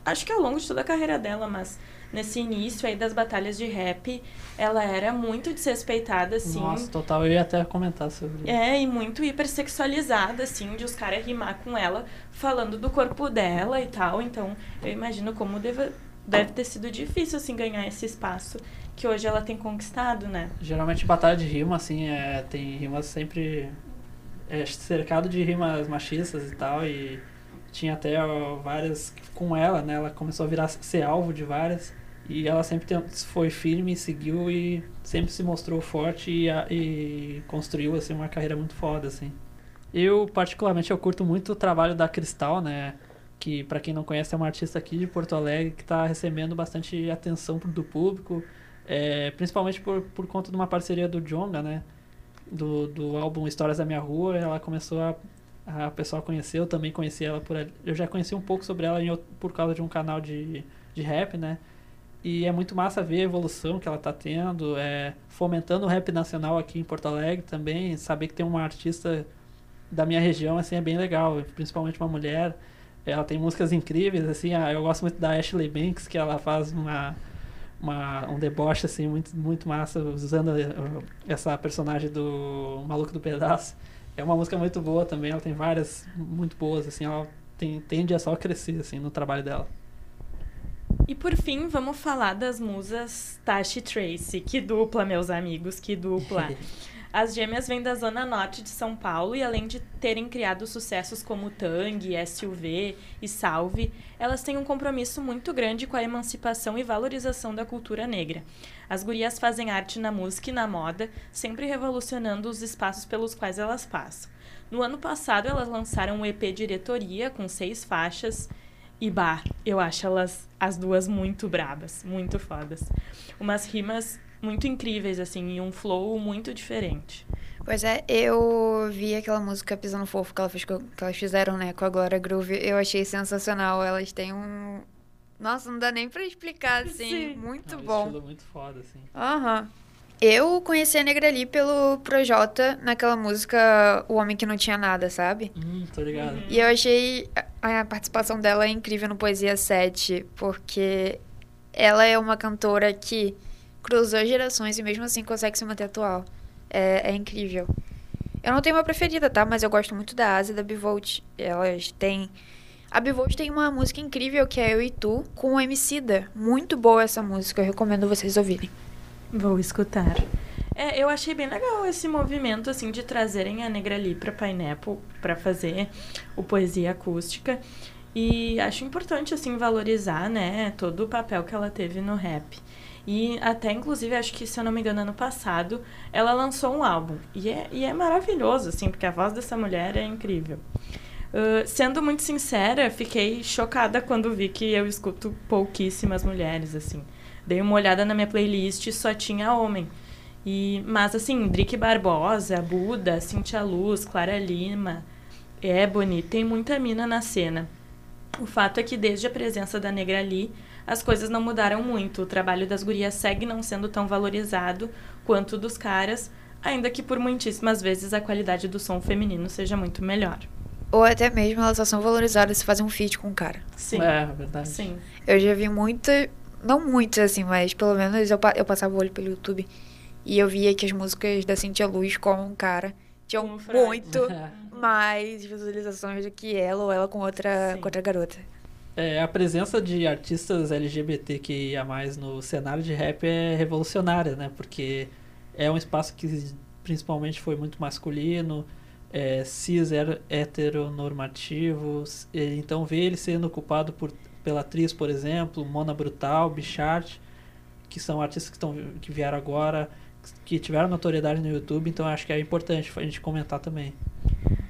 Acho que ao longo de toda a carreira dela, mas nesse início aí das batalhas de rap, ela era muito desrespeitada, assim. Nossa, total, eu ia até comentar sobre isso. É, e muito hipersexualizada, assim, de os caras rimar com ela, falando do corpo dela e tal. Então, eu imagino como deve, deve ter sido difícil, assim, ganhar esse espaço que hoje ela tem conquistado, né? Geralmente batalha de rima, assim, é, tem rimas sempre é, cercado de rimas machistas e tal, e tinha até ó, várias com ela, né? Ela começou a virar ser alvo de várias. E ela sempre foi firme, seguiu e sempre se mostrou forte e, e, construiu assim uma carreira muito foda assim. Eu particularmente eu curto muito o trabalho da Cristal, né? Que para quem não conhece é uma artista aqui de Porto Alegre que está recebendo bastante atenção do público, é, principalmente por, por conta de uma parceria do Jonga, né? Do, do álbum Histórias da Minha Rua, ela começou a a pessoa conheceu, eu também conheci ela por eu já conheci um pouco sobre ela por causa de um canal de, de rap, né? E é muito massa ver a evolução que ela está tendo, é, fomentando o rap nacional aqui em Porto Alegre também, saber que tem uma artista da minha região, assim, é bem legal, principalmente uma mulher. Ela tem músicas incríveis, assim, eu gosto muito da Ashley Banks, que ela faz uma, uma, um deboche, assim, muito, muito massa, usando essa personagem do Maluco do Pedaço. É uma música muito boa também, ela tem várias muito boas, assim, ela tem, tende a só crescer, assim, no trabalho dela. E por fim, vamos falar das musas Tashi Tracy. Que dupla, meus amigos, que dupla. As gêmeas vêm da zona norte de São Paulo e além de terem criado sucessos como Tang, SUV e Salve, elas têm um compromisso muito grande com a emancipação e valorização da cultura negra. As gurias fazem arte na música e na moda, sempre revolucionando os espaços pelos quais elas passam. No ano passado, elas lançaram um EP Diretoria com seis faixas e Bar. Eu acho elas as duas muito brabas, muito fodas. Umas rimas muito incríveis, assim, e um flow muito diferente. Pois é, eu vi aquela música Pisando Fofo que, ela fez, que elas fizeram, né, com a Glória Groove. Eu achei sensacional. Elas têm um. Nossa, não dá nem pra explicar, assim. Sim. Muito é um bom. estilo muito foda, assim. Aham. Uhum. Eu conheci a Negra ali pelo Projota naquela música O Homem Que Não Tinha Nada, sabe? Hum, tô ligado. E eu achei a participação dela incrível no Poesia 7, porque ela é uma cantora que cruzou gerações e mesmo assim consegue se manter atual. É, é incrível. Eu não tenho uma preferida, tá? Mas eu gosto muito da Asa e da Bivolt. Elas têm. A Bivolt tem uma música incrível que é Eu e Tu, com o Emicida. Muito boa essa música, eu recomendo vocês ouvirem. Vou escutar. É, eu achei bem legal esse movimento, assim, de trazerem a Negra Lee pra Pineapple para fazer o Poesia Acústica. E acho importante, assim, valorizar, né, todo o papel que ela teve no rap. E até, inclusive, acho que, se eu não me engano, ano passado, ela lançou um álbum. E é, e é maravilhoso, assim, porque a voz dessa mulher é incrível. Uh, sendo muito sincera, fiquei chocada quando vi que eu escuto pouquíssimas mulheres, assim. Dei uma olhada na minha playlist e só tinha homem. E, mas assim, Drick Barbosa, Buda, Cintia Luz, Clara Lima, Ebony, tem muita mina na cena. O fato é que desde a presença da Negra Ali, as coisas não mudaram muito. O trabalho das gurias segue não sendo tão valorizado quanto dos caras, ainda que por muitíssimas vezes a qualidade do som feminino seja muito melhor. Ou até mesmo elas só são valorizadas se fazem um feat com o cara. Sim. É, verdade. Sim. Eu já vi muita não muitos, assim, mas pelo menos eu, eu passava o olho pelo YouTube e eu via que as músicas da Cintia Luz com um cara tinham muito mais visualizações do que ela ou ela com outra, com outra garota. É, a presença de artistas LGBTQIA+, no cenário de rap é revolucionária, né? Porque é um espaço que principalmente foi muito masculino, é, cis, heteronormativo, então ver ele sendo ocupado por pela atriz, por exemplo, Mona Brutal, Bichart, que são artistas que, estão, que vieram agora, que tiveram notoriedade no YouTube, então acho que é importante a gente comentar também.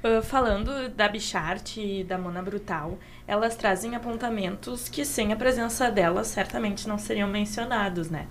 Uh, falando da Bichart e da Mona Brutal, elas trazem apontamentos que sem a presença delas certamente não seriam mencionados, né?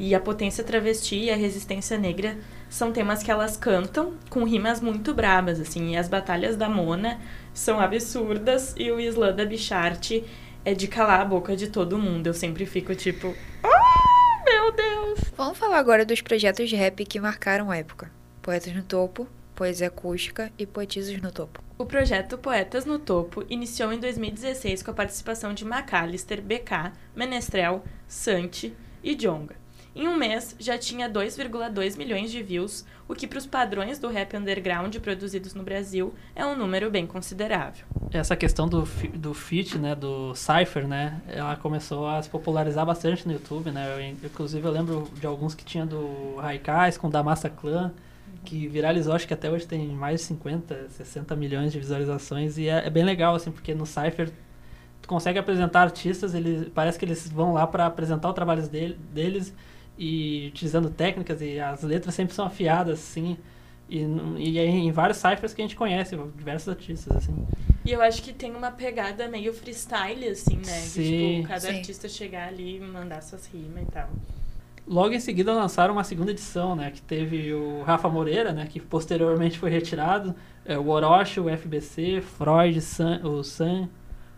E a potência travesti e a resistência negra são temas que elas cantam com rimas muito brabas, assim. E as batalhas da Mona são absurdas e o slam da Bicharte é de calar a boca de todo mundo. Eu sempre fico tipo, ah, meu Deus! Vamos falar agora dos projetos de rap que marcaram a época. Poetas no Topo, Poesia Acústica e Poetisas no Topo. O projeto Poetas no Topo iniciou em 2016 com a participação de Macalister, BK, Menestrel, Santi e Jonga. Em um mês, já tinha 2,2 milhões de views, o que para os padrões do rap underground produzidos no Brasil é um número bem considerável. Essa questão do, do feat, né, do Cypher, né, ela começou a se popularizar bastante no YouTube, né, eu, inclusive eu lembro de alguns que tinha do Raikais com da Massa Clan, que viralizou, acho que até hoje tem mais de 50, 60 milhões de visualizações e é, é bem legal, assim, porque no Cypher tu consegue apresentar artistas, eles, parece que eles vão lá para apresentar o trabalho dele, deles e utilizando técnicas e as letras sempre são afiadas, assim. E, e em vários cyphers que a gente conhece, diversos artistas, assim. E eu acho que tem uma pegada meio freestyle, assim, né? Sim. De, tipo, cada Sim. artista chegar ali e mandar suas rimas e tal. Logo em seguida lançaram uma segunda edição, né? Que teve o Rafa Moreira, né? Que posteriormente foi retirado. É, o Orochi, o FBC, Freud, San, o Sam,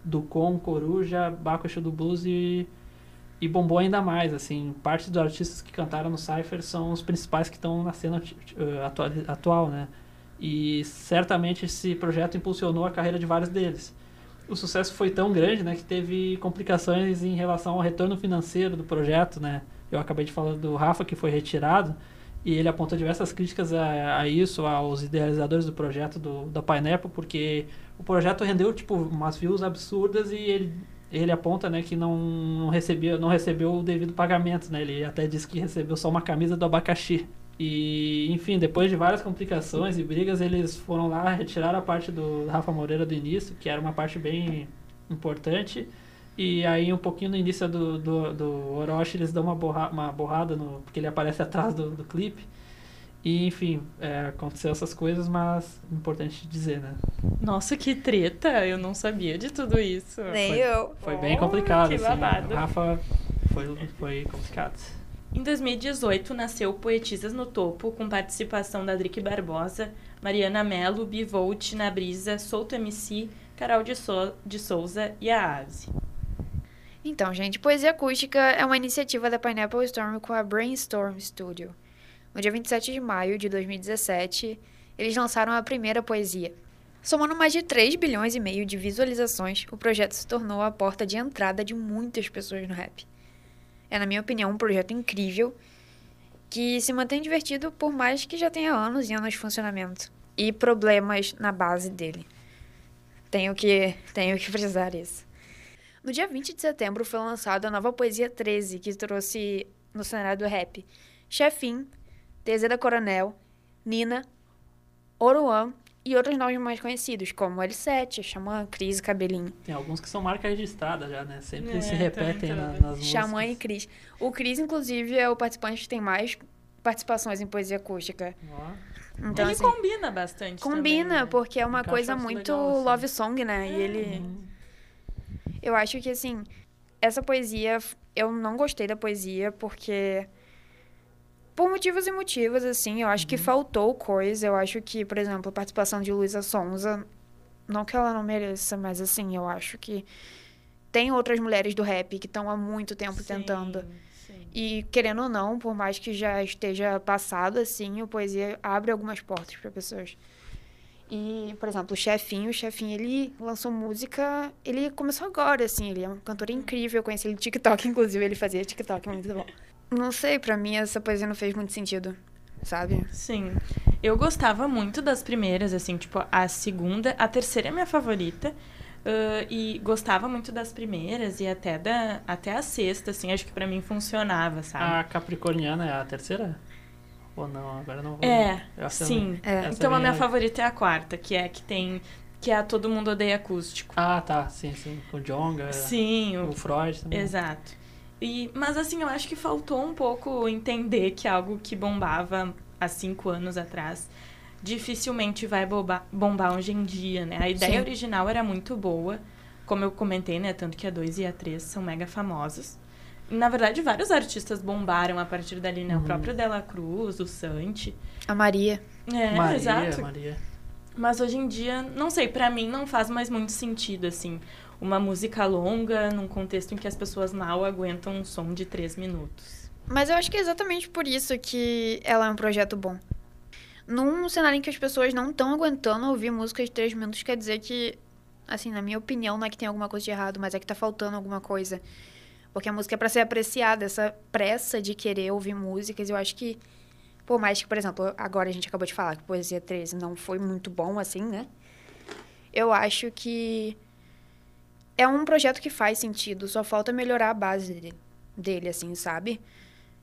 Ducon, Coruja, Bakushu do Blues e, e bombou ainda mais, assim. Parte dos artistas que cantaram no Cypher são os principais que estão na cena uh, atual, atual, né? E certamente esse projeto impulsionou a carreira de vários deles. O sucesso foi tão grande, né? Que teve complicações em relação ao retorno financeiro do projeto, né? Eu acabei de falar do Rafa, que foi retirado, e ele apontou diversas críticas a, a isso, aos idealizadores do projeto do, da Pineapple, porque o projeto rendeu, tipo, umas views absurdas e ele, ele aponta, né, que não, recebia, não recebeu o devido pagamento, né? Ele até disse que recebeu só uma camisa do abacaxi. E, enfim, depois de várias complicações e brigas, eles foram lá retirar a parte do Rafa Moreira do início, que era uma parte bem importante. E aí, um pouquinho no início do, do, do Orochi, eles dão uma, borra, uma borrada, no, porque ele aparece atrás do, do clipe. E, enfim, é, aconteceu essas coisas, mas importante dizer, né? Nossa, que treta! Eu não sabia de tudo isso. Nem Foi- eu. Foi bem Oh, complicado, que assim. babado. O Rafa foi, foi complicado. Em 2018, nasceu Poetisas no Topo, com participação da Drick Barbosa, Mariana Mello, Bivolt, Na Brisa, Solto MC, Carol de, Sou- de Souza e a Aze. Então, gente, Poesia Acústica é uma iniciativa da Pineapple Storm com a Brainstorm Studio. No dia 27 de maio de 2017, eles lançaram a primeira poesia. Somando mais de 3 bilhões e meio de visualizações, o projeto se tornou a porta de entrada de muitas pessoas no rap. É, na minha opinião, um projeto incrível que se mantém divertido por mais que já tenha anos e anos de funcionamento e problemas na base dele. Tenho que, tenho que frisar isso. No dia 20 de setembro foi lançada a nova Poesia 13, que trouxe no cenário do rap Chefin, Tezeda Coronel, Nina, Oruan e outros nomes mais conhecidos, como L7, Xamã, Cris e Cabelinho. Tem alguns que são marca registrada já, né? Sempre É, se tá repetem na, nas músicas. Xamã e Cris. O Cris, inclusive, é o participante que tem mais participações em poesia acústica. Então, ele assim, combina bastante combina, também, né? porque é uma Encaixa coisa muito legal, assim. love song, né? E ele... Uhum. Eu acho que, assim, essa poesia, eu não gostei da poesia porque. Por motivos e motivos, assim, eu acho que faltou coisa. Eu acho que, por exemplo, a participação de Luísa Sonza, não que ela não mereça, mas, assim, eu acho que tem outras mulheres do rap que estão há muito tempo Sim, tentando. sim. E, querendo ou não, por mais que já esteja passado, assim, a poesia abre algumas portas para pessoas. E, por exemplo, o Chefinho, o Chefinho, ele lançou música, ele começou agora, assim, ele é um cantor incrível, eu conheci ele no TikTok, inclusive, ele fazia TikTok, muito bom. Não sei, pra mim essa poesia não fez muito sentido, sabe? Sim. Eu gostava muito das primeiras, assim, tipo, a segunda, a terceira é minha favorita. ãh, e gostava muito das primeiras e até da até a sexta, assim, acho que pra mim funcionava, sabe? A Capricorniana é a terceira? Ou não? Agora eu não vou. é, Essa sim. É. essa Então a minha- favorita é a quarta, que é a que tem que é a Todo Mundo Odeia Acústico. Ah, tá. Sim, sim. O Jonga. Sim, O o Freud também. Exato. E, mas assim, eu acho que faltou um pouco entender que algo que bombava há cinco anos atrás dificilmente vai bombar, bombar hoje em dia, né? A ideia Sim. original era muito boa, como eu comentei, né? Tanto que a 2 e a 3 são mega famosas. Na verdade, vários artistas bombaram a partir dali, né? Uhum. O próprio Dela Cruz, o Santi. A Maria. É, Maria, exato. Maria. Mas hoje em dia, não sei, pra mim não faz mais muito sentido, assim. Uma música longa, num contexto em que as pessoas mal aguentam um som de três minutos. Mas eu acho que é exatamente por isso que ela é um projeto bom. Num cenário em que as pessoas não estão aguentando ouvir música de três minutos, quer dizer que, assim, na minha opinião, não é que tem alguma coisa de errado, mas é que tá faltando alguma coisa. Porque a música é pra ser apreciada, essa pressa de querer ouvir músicas, eu acho que, por mais que, por exemplo, agora a gente acabou de falar que Poesia 13 não foi muito bom, assim, né? Eu acho que é um projeto que faz sentido, só falta melhorar a base dele, dele assim, sabe?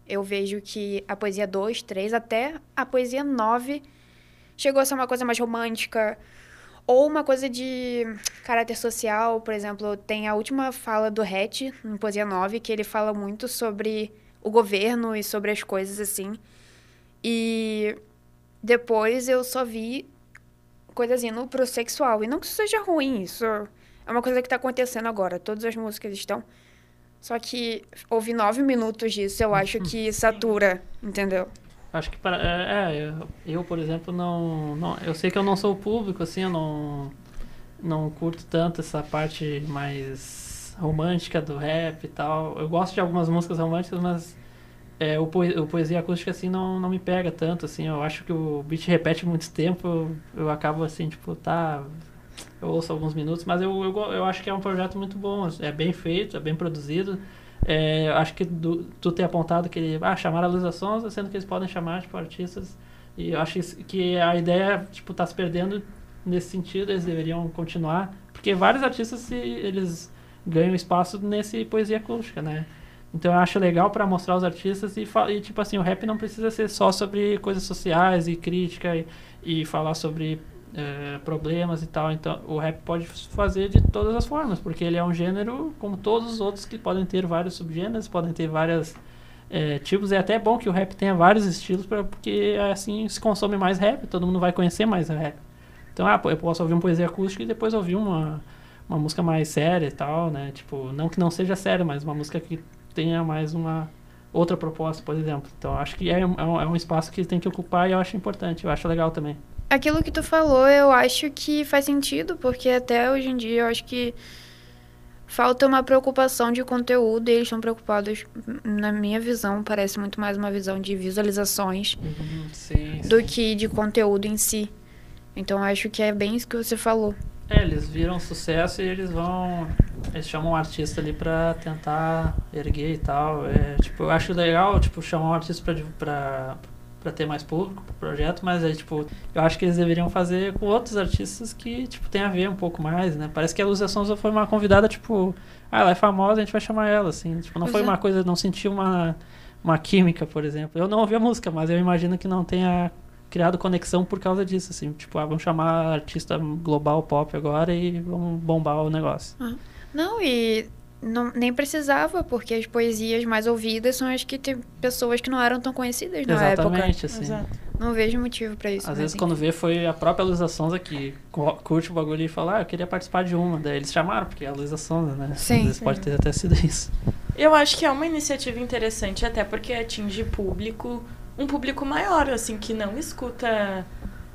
Eu vejo que a poesia 2, 3, até a poesia 9 chegou a ser uma coisa mais romântica. Ou uma coisa de caráter social, por exemplo, tem a última fala do Hatch, em Poesia 9, que ele fala muito sobre o governo e sobre as coisas assim. E depois eu só vi coisas indo pro sexual. E não que isso seja ruim, isso é uma coisa que tá acontecendo agora. Todas as músicas estão. Só que ouvir nove minutos disso, eu acho que satura, entendeu? Acho que para. É, é, eu, por exemplo, não, não. Eu sei que eu não sou público, assim, eu não. Não curto tanto essa parte mais romântica do rap e tal. Eu gosto de algumas músicas românticas, mas é, o, poe- o poesia acústica, assim, não, não me pega tanto, assim. Eu acho que o beat repete muito tempo, eu, eu acabo, assim, tipo, tá. Eu ouço alguns minutos, mas eu, eu, eu acho que é um projeto muito bom. É bem feito, é bem produzido. É, acho que do- tu ter apontado que ele. Ah, chamaram a Luísa Sonza, sendo que eles podem chamar, tipo, artistas. E eu acho que a ideia, tipo, tá se perdendo nesse sentido, eles deveriam continuar. Porque vários artistas, se, eles ganham espaço nesse poesia acústica, né? Então eu acho legal para mostrar os artistas e, e, tipo assim, o rap não precisa ser só sobre coisas sociais e crítica e, e falar sobre eh, problemas e tal. Então o rap pode fazer de todas as formas, porque ele é um gênero como todos os outros que podem ter vários subgêneros, podem ter várias eh, tipos. É até bom que o rap tenha vários estilos, pra, porque assim se consome mais rap, todo mundo vai conhecer mais rap. Então, ah, eu posso ouvir uma poesia acústica e depois ouvir uma, uma música mais séria e tal, né? Tipo, não que não seja séria, mas uma música que tenha mais uma outra proposta, por exemplo. Então, acho que é, é um, é um espaço que tem que ocupar e eu acho importante, eu acho legal também. Aquilo que tu falou, eu acho que faz sentido, porque até hoje em dia eu acho que falta uma preocupação de conteúdo e eles estão preocupados, na minha visão, parece muito mais uma visão de visualizações sim, do que de conteúdo em si. Então acho que é bem isso que você falou. É, eles viram sucesso e eles vão. Eles chamam um artista ali pra tentar erguer e tal. É, tipo, eu acho legal, tipo, chamar um artista pra, pra, pra ter mais público pro projeto, mas é tipo, eu acho que eles deveriam fazer com outros artistas que, tipo, tem a ver um pouco mais, né? Parece que a Luzia Sonza foi uma convidada, tipo, ah, ela é famosa, a gente vai chamar ela, assim. Tipo, não Pois foi é. uma coisa, não senti uma, uma química, por exemplo. Eu não ouvi a música, mas eu imagino que não tenha criado conexão por causa disso, assim. Tipo, ah, vamos chamar artista global pop agora e vamos bombar o negócio. Não, e não, nem precisava, porque as poesias mais ouvidas são as que tem pessoas que não eram tão conhecidas na época. Exatamente, assim. Exato. Não vejo motivo pra isso. Às mas vezes quando vê foi a própria Luísa Sonza que cu- curte o bagulho e fala, ah, eu queria participar de uma. Daí eles chamaram, porque é a Luísa Sonza, né? Sim. Às vezes pode ter até sido isso. Eu acho que é uma iniciativa interessante, até porque atinge público, um público maior, assim, que não escuta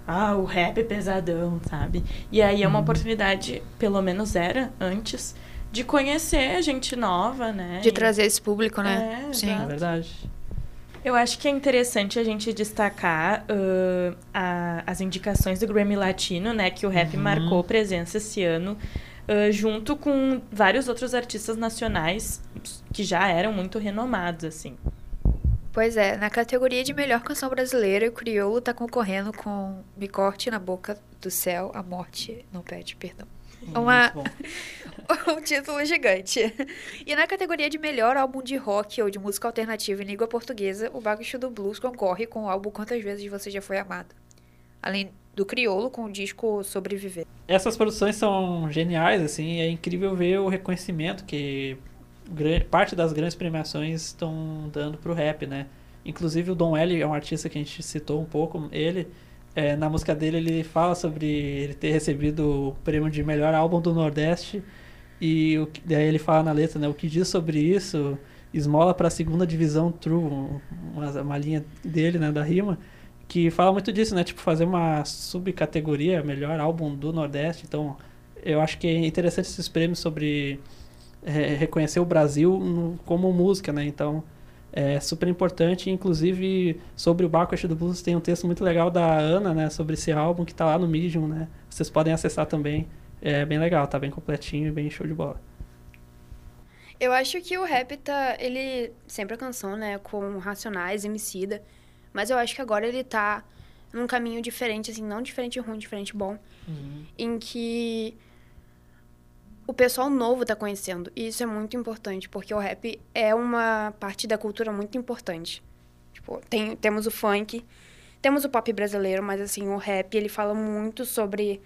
ah, o rap pesadão, sabe? E aí é uma Uhum. oportunidade, pelo menos era antes, de conhecer gente nova, né? De trazer esse público, né? É, Sim. É verdade. Eu acho que é interessante a gente destacar ãh, a- as indicações do Grammy Latino, né? Que o rap Uhum. marcou presença esse ano, ãh, junto com vários outros artistas nacionais que já eram muito renomados, assim. Pois é, na categoria de melhor canção brasileira, o Criolo tá concorrendo com Me Corte na Boca do Céu, A Morte no Pet, perdão. Uma- Muito bom. um título gigante. E na categoria de melhor álbum de rock ou de música alternativa em língua portuguesa, o Baixo do Blues concorre com o álbum Quantas Vezes Você Já Foi Amado. Além do Criolo com o disco Sobreviver. Essas produções são geniais, assim, é incrível ver o reconhecimento que parte das grandes premiações estão dando pro rap, né? Inclusive o Dom L é um artista que a gente citou um pouco, ele é, na música dele ele fala sobre ele ter recebido o prêmio de melhor álbum do Nordeste e o daí ele fala na letra, né, o que diz sobre isso, esmola para a segunda divisão true, uma, uma linha dele, né, da rima, que fala muito disso, né, tipo fazer uma subcategoria, melhor álbum do Nordeste. Então, eu acho que é interessante esses prêmios sobre é, reconhecer o Brasil no, como música, né? Então, é super importante. Inclusive, sobre o Bacush do Blues, tem um texto muito legal da Ana, né? Sobre esse álbum que está lá no Medium, né? Vocês podem acessar também. É bem legal, tá bem completinho e bem show de bola. Eu acho que o rap tá. Ele. Sempre a canção, né? Com Racionais, Emicida. Mas eu acho que agora ele tá num caminho diferente, assim, não diferente ruim, diferente bom. Uhum. Em que o pessoal novo tá conhecendo. E isso é muito importante, porque o rap é uma parte da cultura muito importante. Tipo, tem, temos o funk, temos o pop brasileiro, mas assim, o rap, ele fala muito sobre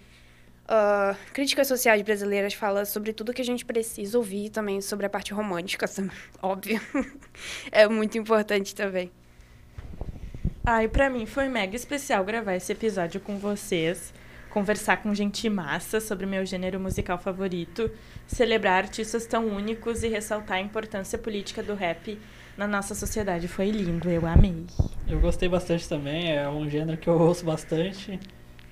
uh, críticas sociais brasileiras, fala sobre tudo que a gente precisa ouvir também, sobre a parte romântica, assim, óbvio. é muito importante também. Ai, pra mim foi mega especial gravar esse episódio com vocês conversar com gente massa sobre meu gênero musical favorito, celebrar artistas tão únicos e ressaltar a importância política do rap na nossa sociedade. Foi lindo, eu amei. Eu gostei bastante também, é um gênero que eu ouço bastante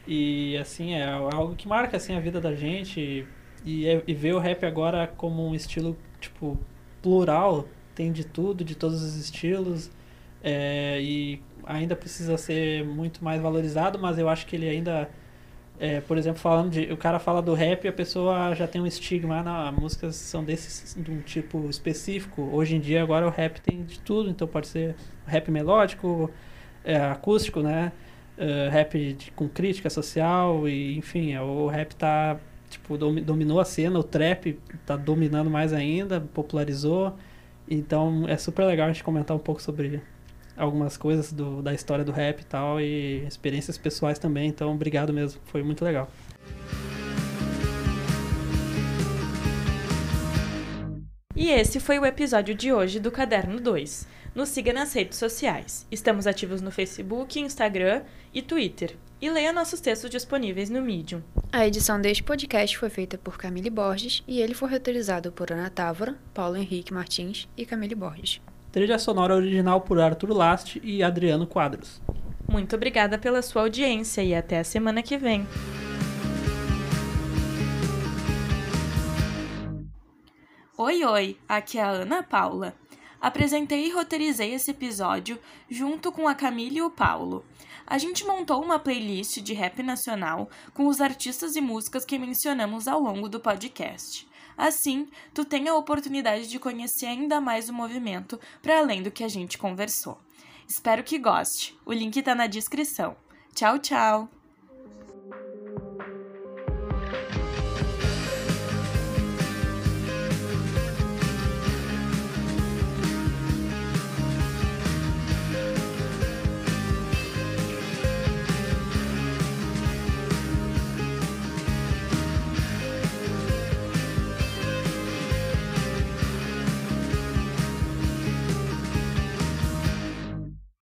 e assim, é algo que marca assim a vida da gente e, é, e ver o rap agora como um estilo tipo plural, tem de tudo, de todos os estilos. É, e ainda precisa ser muito mais valorizado, mas eu acho que ele ainda é, por exemplo, falando de. O cara fala do rap e a pessoa já tem um estigma, na músicas são desses de um tipo específico. Hoje em dia, agora o rap tem de tudo, então pode ser rap melódico, é, acústico, né? Uh, rap de, com crítica social, e enfim, é, o rap tá. Tipo, dominou a cena, o trap tá dominando mais ainda, popularizou. Então é super legal a gente comentar um pouco sobre algumas coisas do, da história do rap e tal, e experiências pessoais também. Então, obrigado mesmo, foi muito legal. E esse foi o episódio de hoje do Caderno 2. Nos siga nas redes sociais. Estamos ativos no Facebook, Instagram e Twitter. E leia nossos textos disponíveis no Medium. A edição deste podcast foi feita por Camille Borges e ele foi roteirizado por Ana Távora, Paulo Henrique Martins e Camille Borges. Trilha sonora original por Arthur Last e Adriano Quadros. Muito obrigada pela sua audiência e até a semana que vem. Oi, oi, aqui é a Ana Paula. Apresentei e roteirizei esse episódio junto com a Camille e o Paulo. A gente montou uma playlist de rap nacional com os artistas e músicas que mencionamos ao longo do podcast. Assim, tu tem a oportunidade de conhecer ainda mais o movimento para além do que a gente conversou. Espero que goste. O link está na descrição. Tchau, tchau!